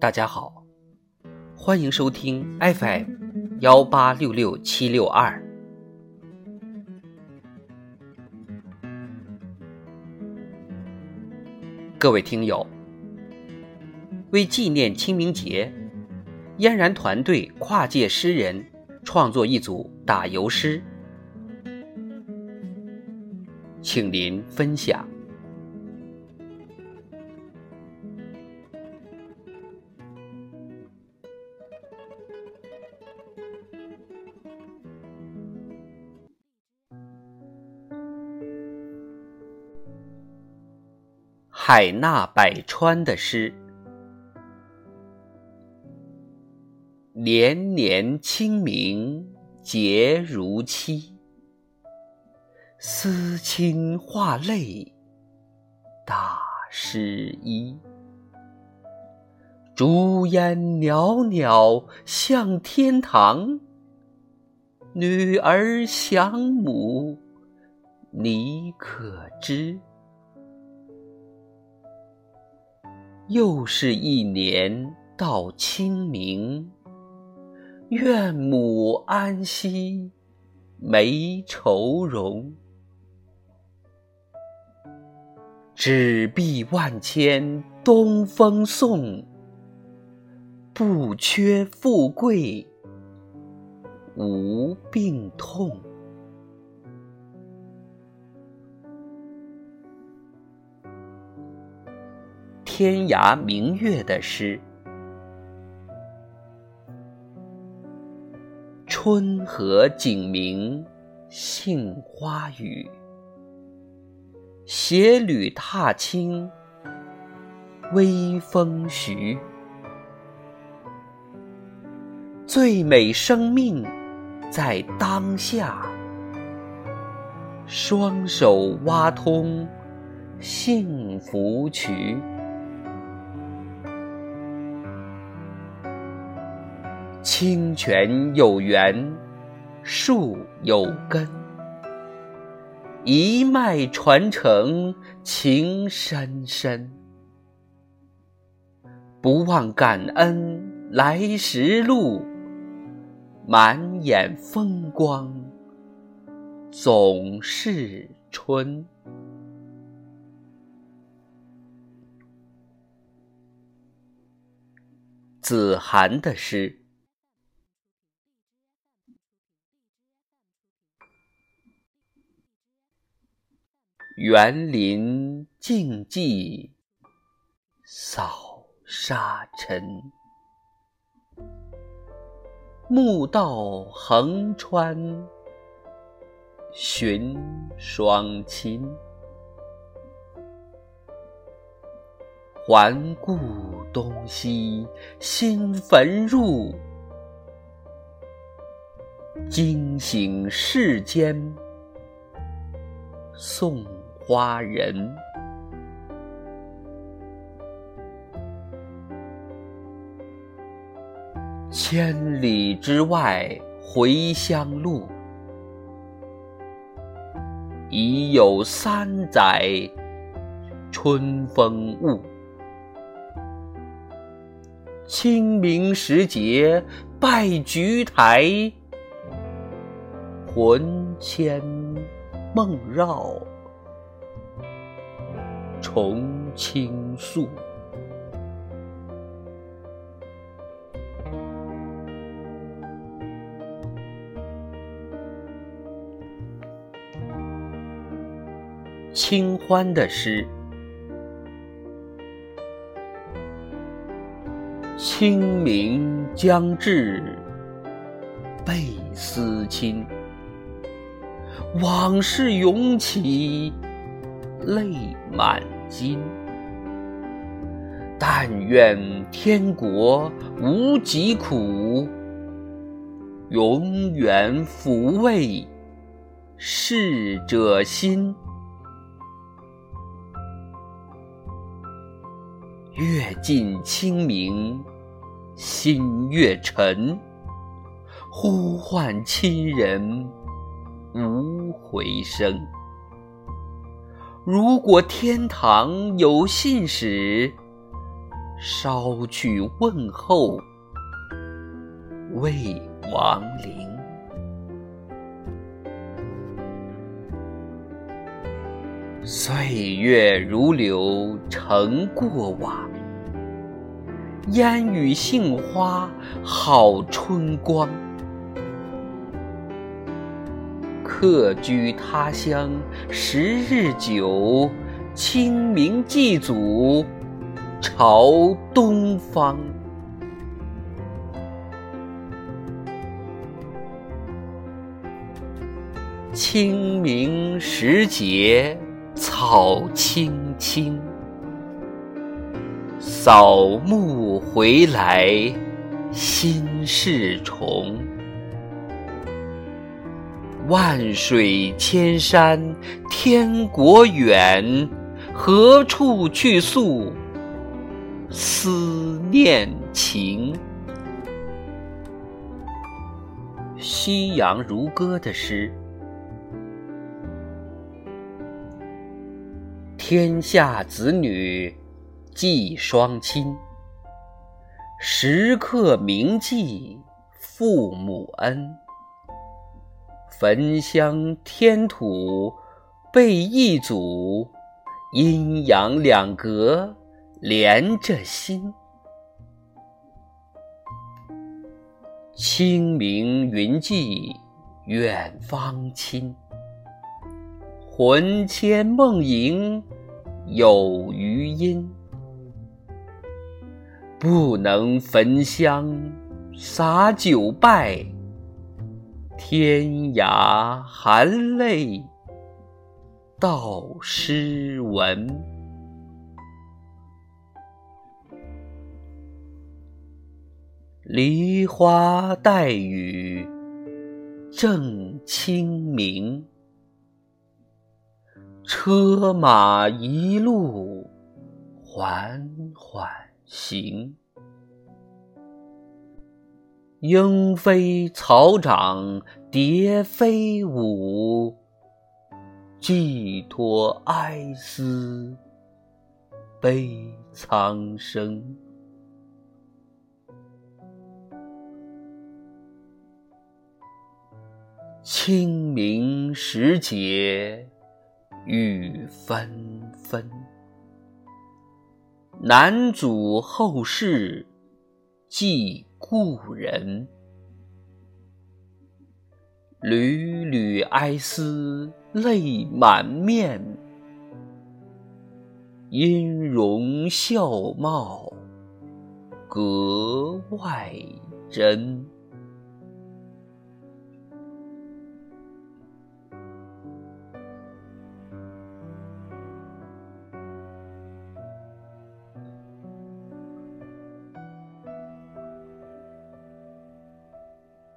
大家好，欢迎收听 FM 幺八六六七六二。各位听友，为纪念清明节，嫣然团队跨界诗人创作一组打油诗，请您分享。海纳百川的诗，年年清明节如期，思亲画泪打湿衣。烛烟袅袅向天堂，女儿想母，你可知？又是一年到清明，愿母安息，没愁容。纸币万千东风送，不缺富贵无病痛。天涯明月的诗，春和景明杏花雨，鞋履踏青微风徐。最美生命在当下，双手挖通幸福渠。清泉有源，树有根，一脉传承情深深。不忘感恩来时路，满眼风光总是春。子涵的诗。园林静寂，扫沙尘；暮道横穿，寻双亲。环顾东西，新坟入，惊醒世间送。花人，千里之外回乡路，已有三载春风物。清明时节拜菊台，魂牵梦绕。重倾诉，清欢的诗。清明将至，倍思亲，往事涌起。泪满襟，但愿天国无疾苦，永远抚慰逝者心。月近清明，心越沉，呼唤亲人无回声。如果天堂有信使，捎去问候，未亡灵。岁月如流，成过往。烟雨杏花，好春光。客居他乡十日久，清明祭祖朝东方。清明时节草青青，扫墓回来心事重。万水千山天国远，何处去诉思念情？夕阳如歌的诗。天下子女祭双亲，时刻铭记父母恩。焚香添土备一祖，阴阳两隔连着心。清明云际远方亲，魂牵梦萦有余音。不能焚香洒酒拜。天涯含泪道诗文，梨花带雨正清明，车马一路缓缓行。莺飞草长蝶飞舞，寄托哀思悲苍生。清明时节雨纷纷，南祖后事祭。故人缕缕哀思泪满面，音容笑貌格外真。